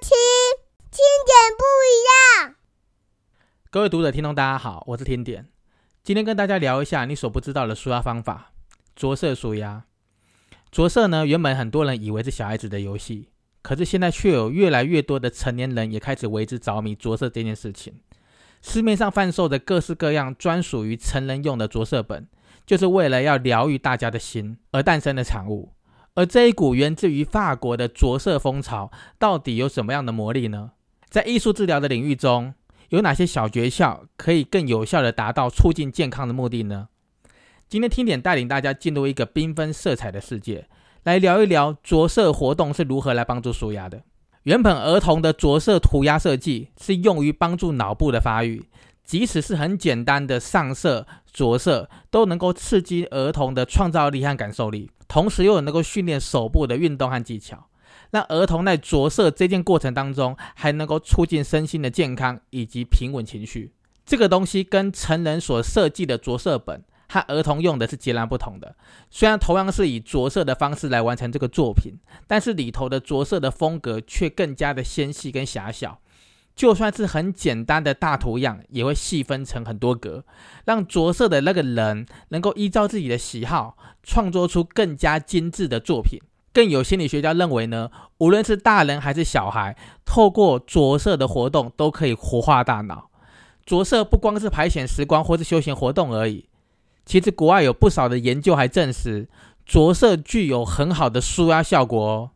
听听点不一样。各位读者、听众，大家好，我是听点。今天跟大家聊一下你所不知道的舒压方法——着色舒压。着色呢，原本很多人以为是小孩子的游戏，可是现在却有越来越多的成年人也开始为之着迷着色这件事情。市面上贩售的各式各样专属于成人用的着色本，就是为了要疗愈大家的心而诞生的产物。而这一股源自于法国的着色风潮，到底有什么样的魔力呢？在艺术治疗的领域中，有哪些小诀窍可以更有效的达到促进健康的目的呢？今天听点带领大家进入一个缤纷色彩的世界，来聊一聊着色活动是如何来帮助舒压的。原本儿童的着色涂鸦设计是用于帮助脑部的发育，即使是很简单的上色着色，都能够刺激儿童的创造力和感受力。同时又能够训练手部的运动和技巧，让儿童在着色这件过程当中，还能够促进身心的健康以及平稳情绪。这个东西跟成人所设计的着色本和儿童用的是截然不同的。虽然同样是以着色的方式来完成这个作品，但是里头的着色的风格却更加的纤细跟狭小。就算是很简单的大图样，也会细分成很多格，让着色的那个人能够依照自己的喜好，创作出更加精致的作品。更有心理学家认为呢，无论是大人还是小孩，透过着色的活动都可以活化大脑。着色不光是排遣时光或是休闲活动而已，其实国外有不少的研究还证实，着色具有很好的舒压效果哦。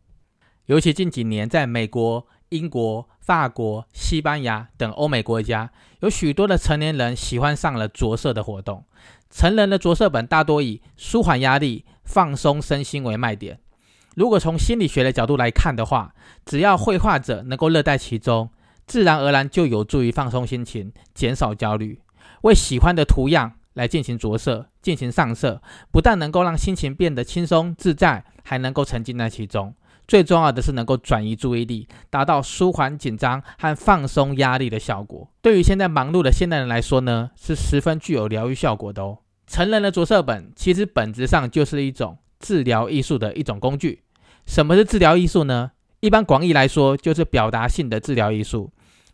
尤其近几年，在美国。英国、法国、西班牙等欧美国家，有许多的成年人喜欢上了着色的活动。成人的着色本大多以舒缓压力、放松身心为卖点。如果从心理学的角度来看的话，只要绘画者能够乐在其中，自然而然就有助于放松心情、减少焦虑。为喜欢的图样来进行着色、进行上色，不但能够让心情变得轻松自在，还能够沉浸在其中。最重要的是能够转移注意力，达到舒缓紧张和放松压力的效果。对于现在忙碌的现代人来说呢，是十分具有疗愈效果的哦。成人的着色本其实本质上就是一种治疗艺术的一种工具。什么是治疗艺术呢？一般广义来说，就是表达性的治疗艺术，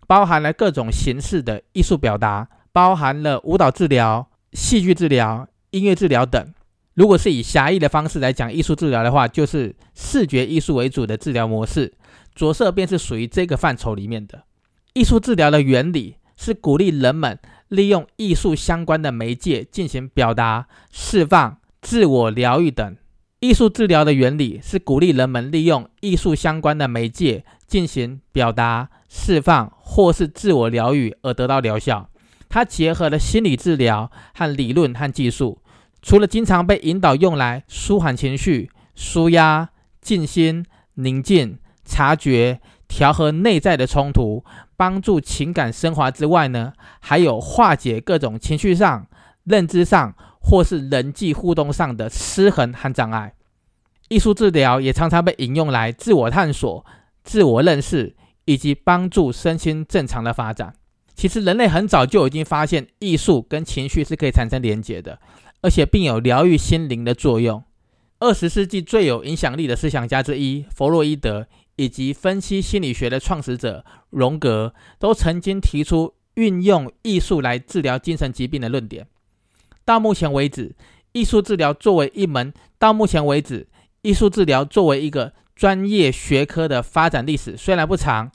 包含了各种形式的艺术表达，包含了舞蹈治疗、戏剧治疗、音乐治疗等。如果是以狭义的方式来讲艺术治疗的话，就是视觉艺术为主的治疗模式，着色便是属于这个范畴里面的。艺术治疗的原理是鼓励人们利用艺术相关的媒介进行表达、释放、自我疗愈等。艺术治疗的原理是鼓励人们利用艺术相关的媒介进行表达、释放或是自我疗愈而得到疗效。它结合了心理治疗和理论和技术。除了经常被引导用来舒缓情绪、舒压、静心、宁静、察觉、调和内在的冲突、帮助情感升华之外呢，还有化解各种情绪上、认知上或是人际互动上的失衡和障碍。艺术治疗也常常被引用来自我探索、自我认识以及帮助身心正常的发展。其实，人类很早就已经发现艺术跟情绪是可以产生连结的。而且并有疗愈心灵的作用。二十世纪最有影响力的思想家之一弗洛伊德，以及分析心理学的创始者荣格，都曾经提出运用艺术来治疗精神疾病的论点。到目前为止，艺术治疗作为一门到目前为止，艺术治疗作为一个专业学科的发展历史虽然不长，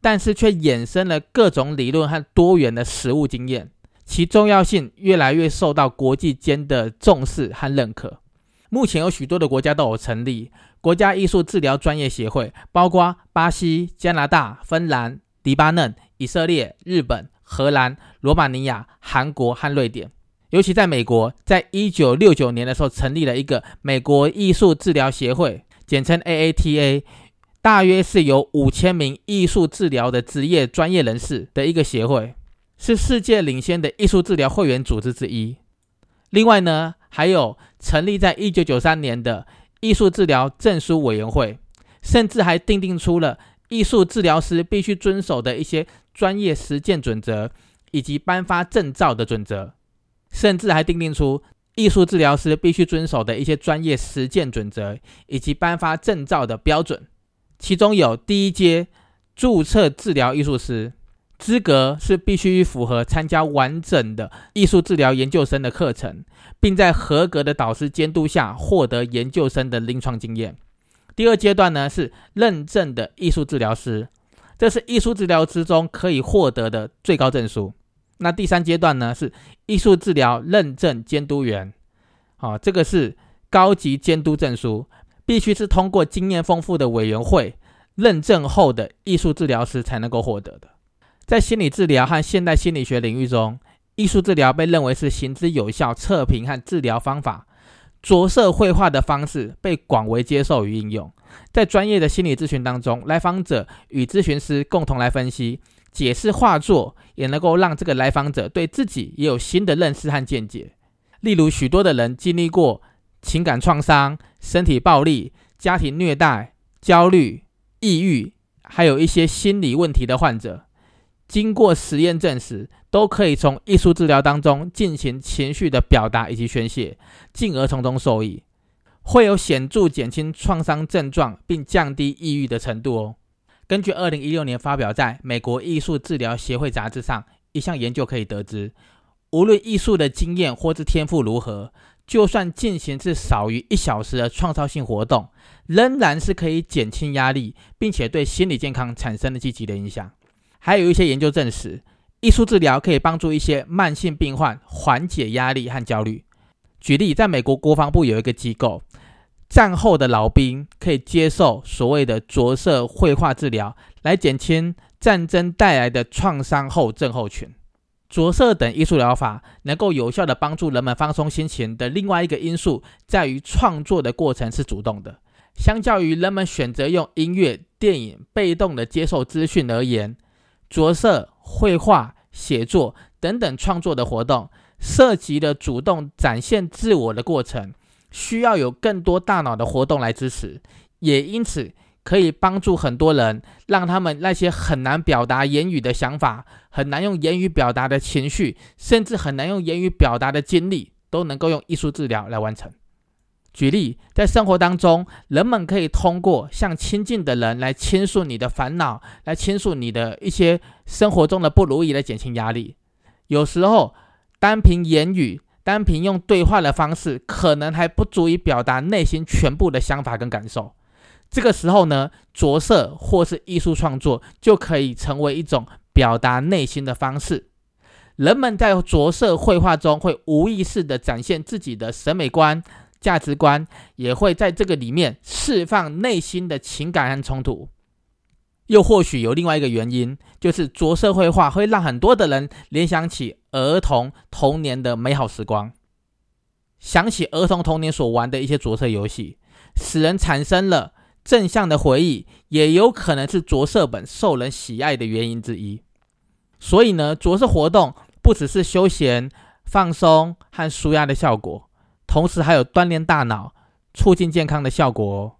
但是却衍生了各种理论和多元的实务经验。其重要性越来越受到国际间的重视和认可。目前有许多的国家都有成立国家艺术治疗专业协会，包括巴西、加拿大、芬兰、黎巴嫩、以色列、日本、荷兰、罗马尼亚、韩国和瑞典。尤其在美国，在一九六九年的时候成立了一个美国艺术治疗协会，简称 AATA，大约是由五千名艺术治疗的职业专业人士的一个协会。是世界领先的艺术治疗会员组织之一。另外呢，还有成立在一九九三年的艺术治疗证书委员会，甚至还订定出了艺术治疗师必须遵守的一些专业实践准则，以及颁发证照的准则，甚至还订定出艺术治疗师必须遵守的一些专业实践准则，以及颁发证照的标准。其中有第一阶。注册治疗艺术师。资格是必须符合参加完整的艺术治疗研究生的课程，并在合格的导师监督下获得研究生的临床经验。第二阶段呢是认证的艺术治疗师，这是艺术治疗之中可以获得的最高证书。那第三阶段呢是艺术治疗认证监督员，好，这个是高级监督证书，必须是通过经验丰富的委员会认证后的艺术治疗师才能够获得的。在心理治疗和现代心理学领域中，艺术治疗被认为是行之有效测评和治疗方法。着色绘画的方式被广为接受与应用。在专业的心理咨询当中，来访者与咨询师共同来分析、解释画作，也能够让这个来访者对自己也有新的认识和见解。例如，许多的人经历过情感创伤、身体暴力、家庭虐待、焦虑、抑郁，还有一些心理问题的患者。经过实验证实，都可以从艺术治疗当中进行情绪的表达以及宣泄，进而从中受益，会有显著减轻创伤症状并降低抑郁的程度哦。根据二零一六年发表在美国艺术治疗协会杂志上一项研究可以得知，无论艺术的经验或是天赋如何，就算进行至少于一小时的创造性活动，仍然是可以减轻压力，并且对心理健康产生了积极的影响。还有一些研究证实，艺术治疗可以帮助一些慢性病患缓解压力和焦虑。举例，在美国国防部有一个机构，战后的老兵可以接受所谓的着色绘画治疗，来减轻战争带来的创伤后症候群。着色等艺术疗法能够有效地帮助人们放松心情的另外一个因素，在于创作的过程是主动的。相较于人们选择用音乐、电影被动的接受资讯而言，着色、绘画、写作等等创作的活动，涉及了主动展现自我的过程，需要有更多大脑的活动来支持，也因此可以帮助很多人，让他们那些很难表达言语的想法、很难用言语表达的情绪，甚至很难用言语表达的经历，都能够用艺术治疗来完成。举例，在生活当中，人们可以通过向亲近的人来倾诉你的烦恼，来倾诉你的一些生活中的不如意，来减轻压力。有时候，单凭言语，单凭用对话的方式，可能还不足以表达内心全部的想法跟感受。这个时候呢，着色或是艺术创作就可以成为一种表达内心的方式。人们在着色绘画中，会无意识地展现自己的审美观。价值观也会在这个里面释放内心的情感和冲突，又或许有另外一个原因，就是着色绘画会让很多的人联想起儿童童年的美好时光，想起儿童童年所玩的一些着色游戏，使人产生了正向的回忆，也有可能是着色本受人喜爱的原因之一。所以呢，着色活动不只是休闲、放松和舒压的效果。同时还有锻炼大脑、促进健康的效果哦。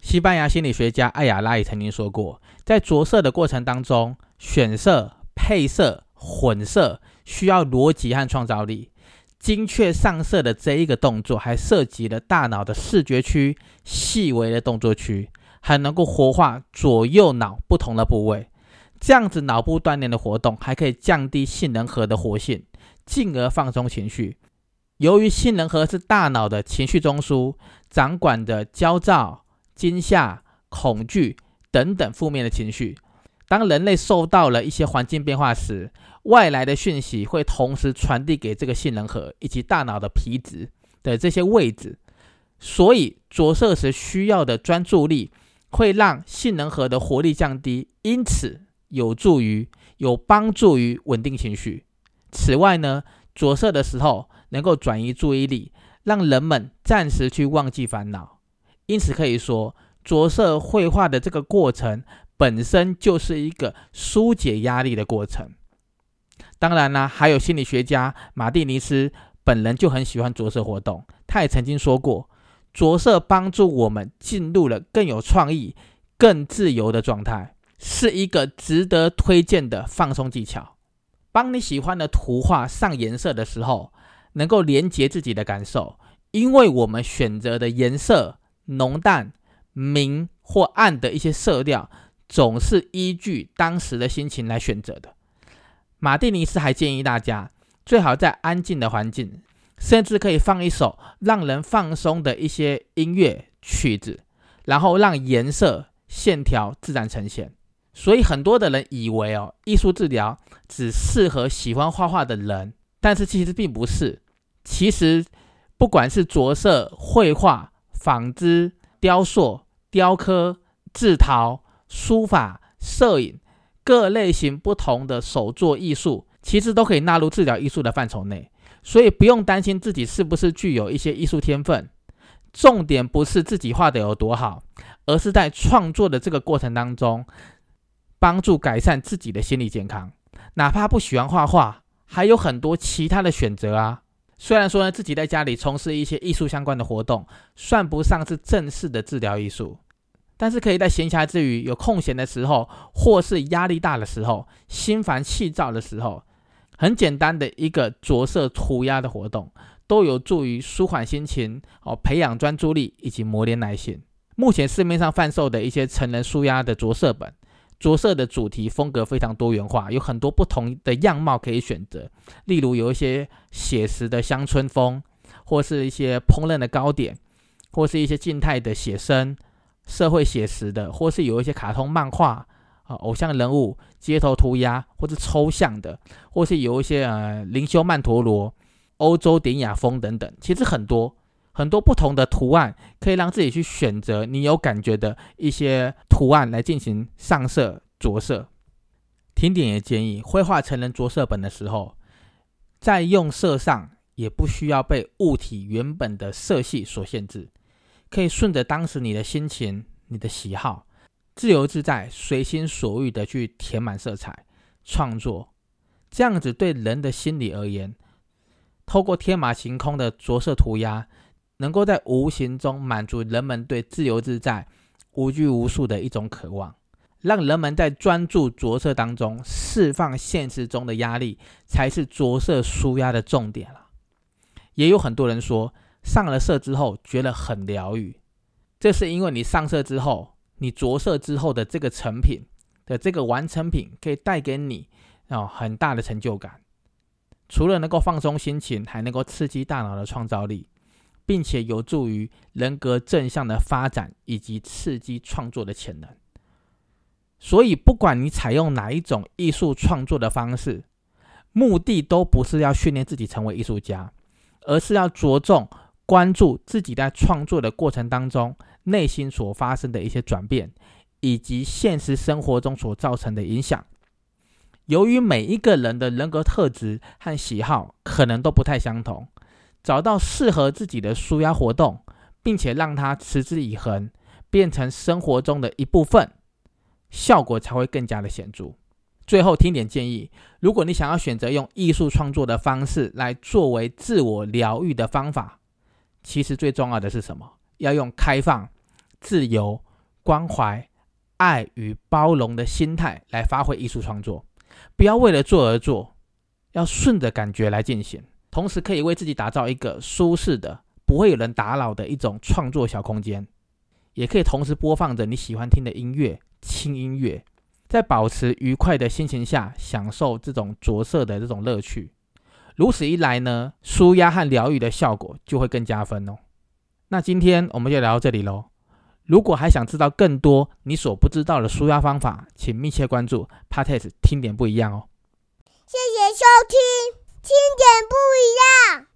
西班牙心理学家艾亚拉也曾经说过，在着色的过程当中，选色、配色、混色需要逻辑和创造力。精确上色的这一个动作，还涉及了大脑的视觉区、细微的动作区，还能够活化左右脑不同的部位。这样子脑部锻炼的活动，还可以降低杏仁核的活性，进而放松情绪。由于杏仁核是大脑的情绪中枢，掌管着焦躁、惊吓、恐惧等等负面的情绪。当人类受到了一些环境变化时，外来的讯息会同时传递给这个杏仁核以及大脑的皮质的这些位置，所以着色时需要的专注力会让杏仁核的活力降低，因此有助于有帮助于稳定情绪。此外呢，着色的时候。能够转移注意力，让人们暂时去忘记烦恼。因此可以说，着色绘画的这个过程本身就是一个疏解压力的过程。当然啦，还有心理学家马蒂尼斯本人就很喜欢着色活动。他也曾经说过，着色帮助我们进入了更有创意、更自由的状态，是一个值得推荐的放松技巧。帮你喜欢的图画上颜色的时候。能够连接自己的感受，因为我们选择的颜色浓淡、明或暗的一些色调，总是依据当时的心情来选择的。马蒂尼斯还建议大家，最好在安静的环境，甚至可以放一首让人放松的一些音乐曲子，然后让颜色、线条自然呈现。所以很多的人以为哦，艺术治疗只适合喜欢画画的人，但是其实并不是。其实不管是着色、绘画、纺织、雕塑、雕刻、制陶、书法、摄影，各类型不同的手作艺术，其实都可以纳入治疗艺术的范畴内。所以不用担心自己是不是具有一些艺术天分，重点不是自己画的有多好，而是在创作的这个过程当中。帮助改善自己的心理健康，哪怕不喜欢画画，还有很多其他的选择啊。虽然说呢，自己在家里从事一些艺术相关的活动，算不上是正式的治疗艺术，但是可以在闲暇之余、有空闲的时候，或是压力大的时候、心烦气躁的时候，很简单的一个着色涂鸦的活动，都有助于舒缓心情哦，培养专注力以及磨练耐心。目前市面上贩售的一些成人舒压的着色本。着色的主题风格非常多元化，有很多不同的样貌可以选择。例如有一些写实的乡村风，或是一些烹饪的糕点，或是一些静态的写生、社会写实的，或是有一些卡通漫画啊、偶像人物、街头涂鸦，或是抽象的，或是有一些呃灵修曼陀罗、欧洲典雅风等等。其实很多。很多不同的图案可以让自己去选择你有感觉的一些图案来进行上色着色。停点也建议绘画成人着色本的时候，在用色上也不需要被物体原本的色系所限制，可以顺着当时你的心情、你的喜好，自由自在、随心所欲的去填满色彩创作。这样子对人的心理而言，透过天马行空的着色涂鸦。能够在无形中满足人们对自由自在、无拘无束的一种渴望，让人们在专注着色当中释放现实中的压力，才是着色舒压的重点了。也有很多人说，上了色之后觉得很疗愈，这是因为你上色之后，你着色之后的这个成品的这个完成品，可以带给你哦很大的成就感。除了能够放松心情，还能够刺激大脑的创造力。并且有助于人格正向的发展以及刺激创作的潜能。所以，不管你采用哪一种艺术创作的方式，目的都不是要训练自己成为艺术家，而是要着重关注自己在创作的过程当中内心所发生的一些转变，以及现实生活中所造成的影响。由于每一个人的人格特质和喜好可能都不太相同。找到适合自己的舒压活动，并且让它持之以恒，变成生活中的一部分，效果才会更加的显著。最后听点建议：如果你想要选择用艺术创作的方式来作为自我疗愈的方法，其实最重要的是什么？要用开放、自由、关怀、爱与包容的心态来发挥艺术创作，不要为了做而做，要顺着感觉来进行。同时可以为自己打造一个舒适的、不会有人打扰的一种创作小空间，也可以同时播放着你喜欢听的音乐、轻音乐，在保持愉快的心情下享受这种着色的这种乐趣。如此一来呢，舒压和疗愈的效果就会更加分哦。那今天我们就聊到这里喽。如果还想知道更多你所不知道的舒压方法，请密切关注 p a t e s 听点不一样哦。谢谢收听，轻点不一样。